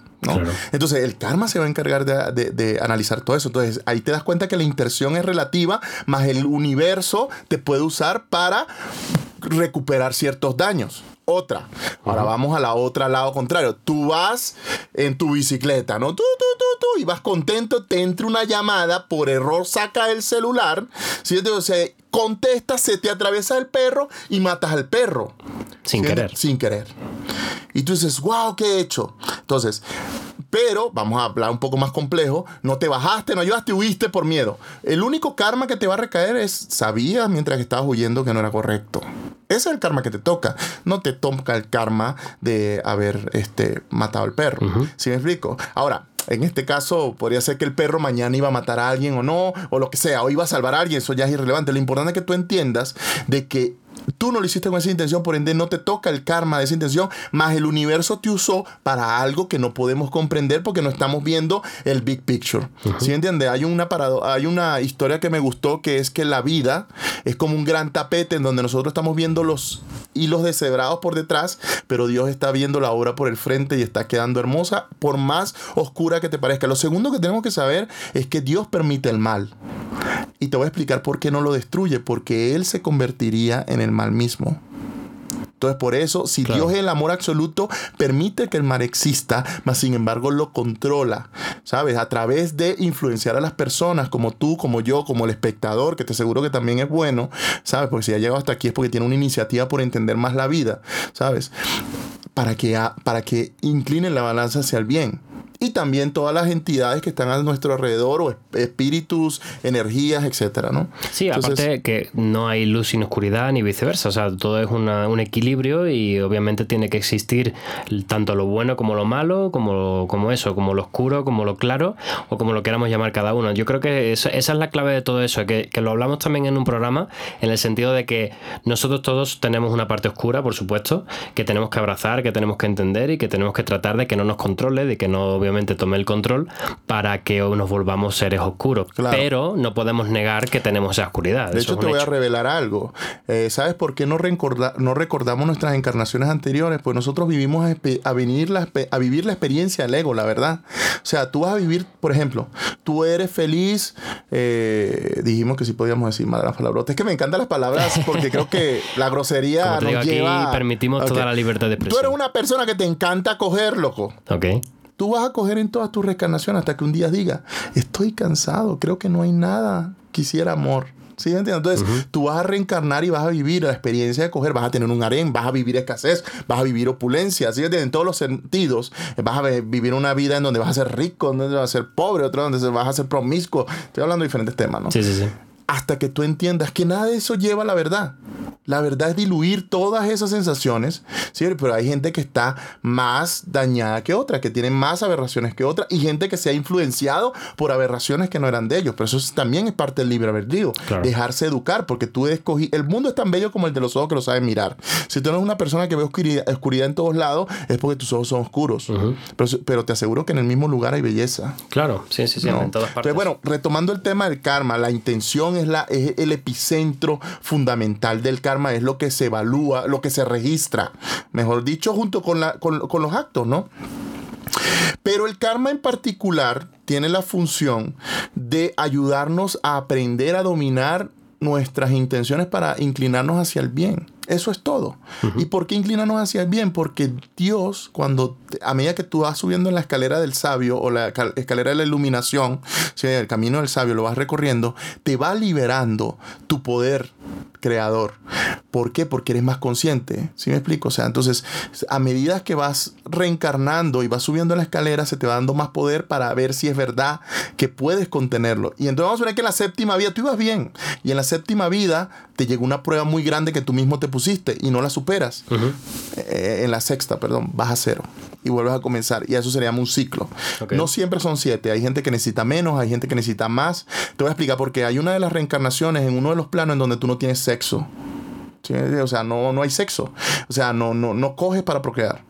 Entonces el karma se va a encargar de, analizar todo eso. Entonces ahí te das cuenta que la intención es relativa, más el universo te puede usar para recuperar ciertos daños. Otra. Ahora vamos a la otra lado contrario. Tú vas en tu bicicleta, ¿no? Tú, tú, tú, tú, y vas contento, te entra una llamada, por error saca el celular, ¿sí? Entonces contesta, se te atraviesa el perro y matas al perro. Sin querer. Sin querer. Y tú dices, wow, ¿qué he hecho? Entonces, pero vamos a hablar un poco más complejo. No te bajaste, no ayudaste, huiste por miedo. El único karma que te va a recaer es sabías mientras que estabas huyendo que no era correcto. Ese es el karma que te toca. No te toca el karma de haber este, matado al perro. ¿Sí me explico? Ahora, en este caso, podría ser que el perro mañana iba a matar a alguien o no, o lo que sea, o iba a salvar a alguien, eso ya es irrelevante. Lo importante es que tú entiendas de que Tú no lo hiciste con esa intención, por ende no te toca el karma de esa intención, más el universo te usó para algo que no podemos comprender porque no estamos viendo el big picture. ¿Sí entiendes? Hay una, parado, hay una historia que me gustó que es que la vida es como un gran tapete en donde nosotros estamos viendo los hilos deshebrados por detrás, pero Dios está viendo la obra por el frente y está quedando hermosa por más oscura que te parezca. Lo segundo que tenemos que saber es que Dios permite el mal. Y te voy a explicar por qué no lo destruye, porque Él se convertiría en el mal mismo. Entonces, por eso, si Dios es el amor absoluto, permite que el mal exista, mas sin embargo lo controla, ¿sabes? A través de influenciar a las personas, como tú, como yo, como el espectador, que te aseguro que también es bueno, ¿sabes? Porque si ha llegado hasta aquí es porque tiene una iniciativa por entender más la vida, ¿sabes? Para que, para que incline la balanza hacia el bien y también todas las entidades que están a nuestro alrededor, o espíritus, energías, etcétera, ¿no? Sí, aparte que no hay luz sin oscuridad ni viceversa, o sea, todo es un equilibrio y obviamente tiene que existir tanto lo bueno como lo malo, como, como eso, como lo oscuro, como lo claro, o como lo queramos llamar cada uno. Yo creo que esa es la clave de todo eso, que, que lo hablamos también en un programa, en el sentido de que nosotros todos tenemos una parte oscura, por supuesto, que tenemos que abrazar, que tenemos que entender y que tenemos que tratar de que no nos controle, de que no, obviamente, tome el control para que nos volvamos seres oscuros. Pero no podemos negar que tenemos esa oscuridad. De hecho, te voy a revelar algo. Eh, ¿Sabes por qué no, no recordamos nuestras encarnaciones anteriores? Pues nosotros vivimos a, venir la, a vivir la experiencia del ego, la verdad. O sea, tú vas a vivir, por ejemplo, tú eres feliz. Eh, dijimos que sí podíamos decir madre las palabras. Es que me encantan las palabras porque creo que la grosería nos lleva... permitimos toda la libertad de expresión. Tú eres una persona que te encanta coger, loco. Ok. Tú vas a coger en todas tus reencarnaciones hasta que un día diga, estoy cansado, creo que no hay nada, quisiera amor. ¿Sí Entonces, tú vas a reencarnar y vas a vivir la experiencia de coger, vas a tener un harén, vas a vivir escasez, vas a vivir opulencia, ¿sí En todos los sentidos, vas a vivir una vida en donde vas a ser rico, donde vas a ser pobre, otro donde vas a ser promiscuo. Estoy hablando de diferentes temas, ¿no? Sí, sí, sí hasta que tú entiendas que nada de eso lleva a la verdad. La verdad es diluir todas esas sensaciones, ¿sí? pero hay gente que está más dañada que otra, que tiene más aberraciones que otra, y gente que se ha influenciado por aberraciones que no eran de ellos. Pero eso también es parte del libre albedrío, dejarse educar, porque tú escogí. El mundo es tan bello como el de los ojos que lo saben mirar. Si tú eres una persona que ve oscuridad, en todos lados, es porque tus ojos son oscuros. pero, te aseguro que en el mismo lugar hay belleza. Claro, sí, sí, sí, en todas partes. Entonces, bueno, retomando el tema del karma, la intención es, la, es el epicentro fundamental del karma, es lo que se evalúa, lo que se registra, mejor dicho, junto con, la, con, con los actos, ¿no? Pero el karma en particular tiene la función de ayudarnos a aprender a dominar nuestras intenciones para inclinarnos hacia el bien. Eso es todo. ¿Y por qué inclinarnos hacia el bien? Porque Dios, cuando a medida que tú vas subiendo en la escalera del sabio o la escalera de la iluminación, el camino del sabio lo vas recorriendo, te va liberando tu poder creador. ¿Por qué? Porque eres más consciente. ¿Sí me explico? O sea, entonces, a medida que vas reencarnando y vas subiendo en la escalera, se te va dando más poder para ver si es verdad que puedes contenerlo. Y entonces vamos a ver que en la séptima vida tú ibas bien. Y en la séptima vida te llegó una prueba muy grande que tú mismo te pusiste y no la superas. Eh, en la sexta, perdón, vas a cero y vuelves a comenzar. Y eso sería un ciclo. No siempre son siete. Hay gente que necesita menos, hay gente que necesita más. Te voy a explicar por qué. Hay una de las reencarnaciones en uno de los planos en donde tú no tienes sexo. O sea, no, no hay sexo. O sea, no, no, no coges para procrear.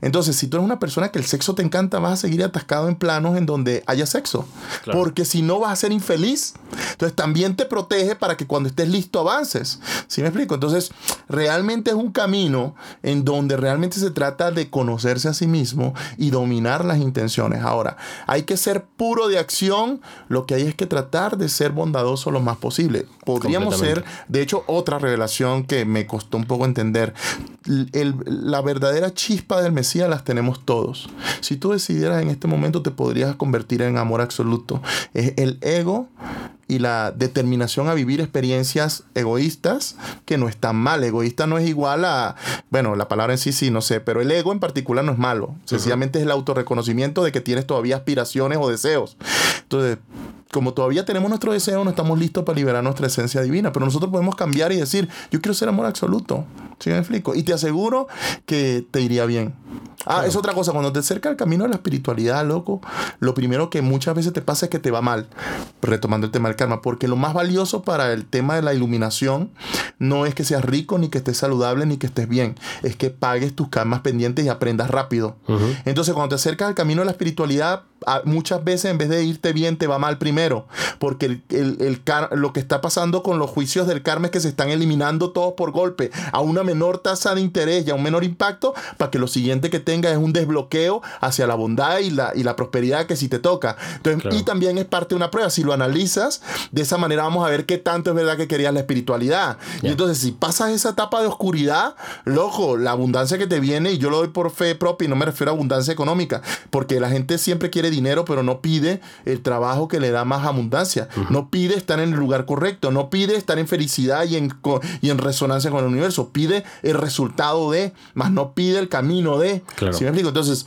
Entonces, si tú eres una persona que el sexo te encanta, vas a seguir atascado en planos en donde haya sexo. Porque si no, vas a ser infeliz. Entonces, también te protege para que cuando estés listo avances. ¿Sí me explico? Entonces, realmente es un camino en donde realmente se trata de conocerse a sí mismo y dominar las intenciones. Ahora, hay que ser puro de acción. Lo que hay es que tratar de ser bondadoso lo más posible. Podríamos ser, de hecho, otra revelación que me costó un poco entender. la verdadera chispa del Mesías las tenemos todos. Si tú decidieras en este momento, te podrías convertir en amor absoluto. Es el ego y la determinación a vivir experiencias egoístas, que no están mal. Egoísta no es igual a, bueno, la palabra en sí sí, no sé, pero el ego en particular no es malo. Sencillamente es el autorreconocimiento de que tienes todavía aspiraciones o deseos. Entonces, como todavía tenemos nuestro deseo, no estamos listos para liberar nuestra esencia divina, pero nosotros podemos cambiar y decir, yo quiero ser amor absoluto. ¿Sí me explico? Y te aseguro que te iría bien. Ah, es otra cosa, cuando te acerca al camino de la espiritualidad, loco, lo primero que muchas veces te pasa es que te va mal, retomando el tema del karma, porque lo más valioso para el tema de la iluminación no es que seas rico, ni que estés saludable, ni que estés bien, es que pagues tus karmas pendientes y aprendas rápido. Entonces, cuando te acercas al camino de la espiritualidad, muchas veces en vez de irte bien, te va mal primero, porque el, lo que está pasando con los juicios del karma es que se están eliminando todos por golpe, a una menor tasa de interés y a un menor impacto, para que lo siguiente que tenga es un desbloqueo hacia la bondad y la, y la prosperidad que si te toca. Entonces, Y también es parte de una prueba. Si lo analizas, de esa manera vamos a ver qué tanto es verdad que querías la espiritualidad. Y entonces, si pasas esa etapa de oscuridad, loco, la abundancia que te viene, y yo lo doy por fe propia y no me refiero a abundancia económica, porque la gente siempre quiere dinero, pero no pide el trabajo que le da más abundancia. No pide estar en el lugar correcto, no pide estar en felicidad y en, y en resonancia con el universo. Pide el resultado de, más no pide el camino de. Claro. ¿Sí me explico? Entonces,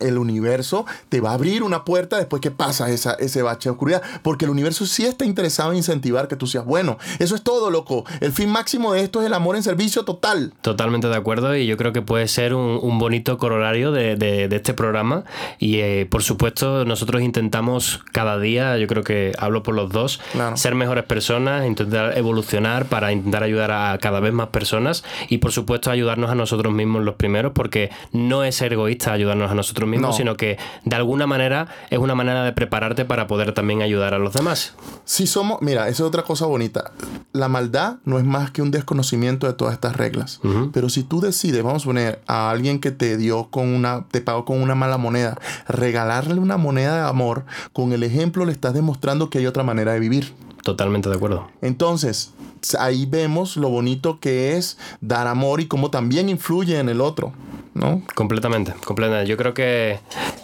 el universo te va a abrir una puerta después que pasa esa, ese bache de oscuridad. Porque el universo sí está interesado en incentivar que tú seas bueno. Eso es todo, loco. El fin máximo de esto es el amor en servicio total. Totalmente de acuerdo y yo creo que puede ser un, bonito corolario de, este programa. Y eh, por supuesto, nosotros intentamos cada día, yo creo que hablo por los dos, ser mejores personas, intentar evolucionar para intentar ayudar a cada vez más personas y por supuesto ayudarnos a nosotros mismos los primeros porque no es egoísta ayudarnos a nosotros mismo, sino que de alguna manera es una manera de prepararte para poder también ayudar a los demás. Si somos, mira, esa es otra cosa bonita. La maldad no es más que un desconocimiento de todas estas reglas. Pero si tú decides, vamos a poner a alguien que te dio con una, te pagó con una mala moneda, regalarle una moneda de amor, con el ejemplo le estás demostrando que hay otra manera de vivir. Totalmente de acuerdo. Entonces, ahí vemos lo bonito que es dar amor y cómo también influye en el otro. ¿no? Completamente, completamente. Yo creo que,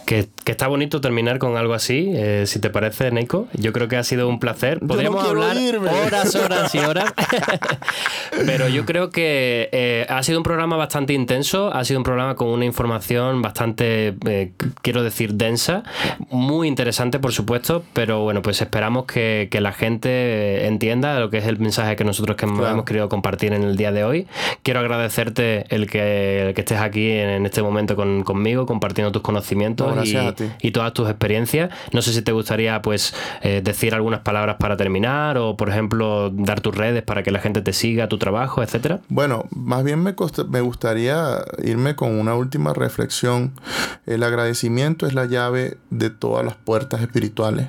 que, está bonito terminar con algo así, eh, si te parece, Neiko. Yo creo que ha sido un placer. Podríamos hablar horas, horas y horas. Pero yo creo que eh, ha sido un programa bastante intenso, ha sido un programa con una información bastante, eh, quiero decir, densa, muy interesante, por supuesto, pero bueno, pues esperamos que, que la gente entienda lo que es el mensaje que nosotros que hemos querido compartir en el día de hoy. Quiero agradecerte el que, el que estés aquí en este momento con, conmigo, compartiendo tus conocimientos y, todas tus experiencias. No sé si te gustaría pues eh, decir algunas palabras para terminar o, por ejemplo, dar tus redes para que la gente te siga, tu trabajo, etcétera. Bueno, más bien me, me gustaría irme con una última reflexión. El agradecimiento es la llave de todas las puertas espirituales,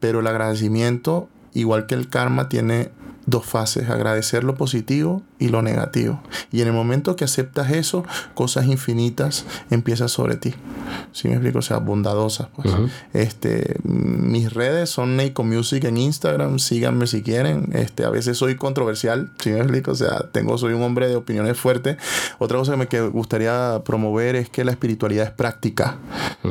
pero el agradecimiento, igual que el karma, tiene dos fases, agradecer lo positivo y lo negativo. Y en el momento que aceptas eso, cosas infinitas empiezan sobre ti. Si me explico? O sea, bondadosas. Pues. este, mis redes son Neiko Music en Instagram, síganme si quieren. Este, a veces soy controversial, si me explico? O sea, tengo, soy un hombre de opiniones fuertes. Otra cosa que me gustaría promover es que la espiritualidad es práctica.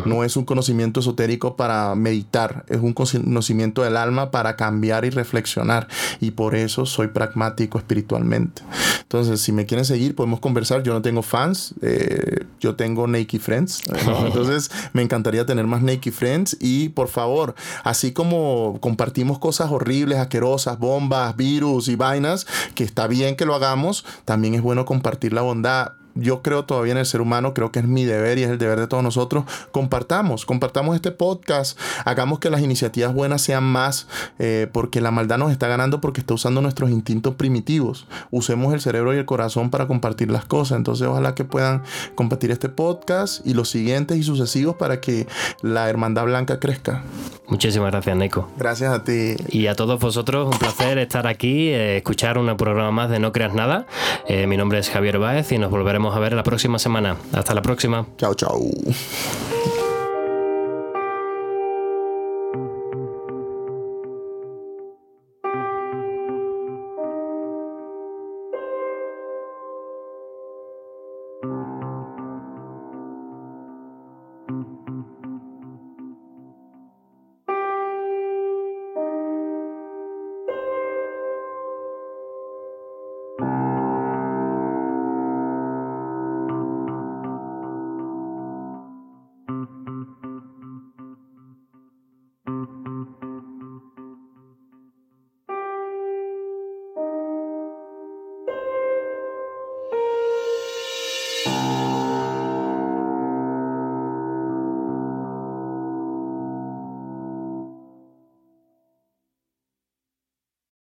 No es un conocimiento esotérico para meditar, es un conocimiento del alma para cambiar y reflexionar. Y por eso soy pragmático espiritualmente. Entonces, si me quieren seguir, podemos conversar. Yo no tengo fans, eh, yo tengo Naked Friends. Entonces, me encantaría tener más Naked Friends. Y por favor, así como compartimos cosas horribles, asquerosas, bombas, virus y vainas, que está bien que lo hagamos, también es bueno compartir la bondad yo creo todavía en el ser humano, creo que es mi deber y es el deber de todos nosotros. Compartamos, compartamos este podcast, hagamos que las iniciativas buenas sean más, eh, porque la maldad nos está ganando porque está usando nuestros instintos primitivos. Usemos el cerebro y el corazón para compartir las cosas. Entonces, ojalá que puedan compartir este podcast y los siguientes y sucesivos para que la hermandad blanca crezca. Muchísimas gracias, Nico. Gracias a ti. Y a todos vosotros, un placer estar aquí, eh, escuchar un programa más de No Creas Nada. Eh, mi nombre es Javier Báez y nos volveremos a ver la próxima semana. Hasta la próxima. Chao, chao.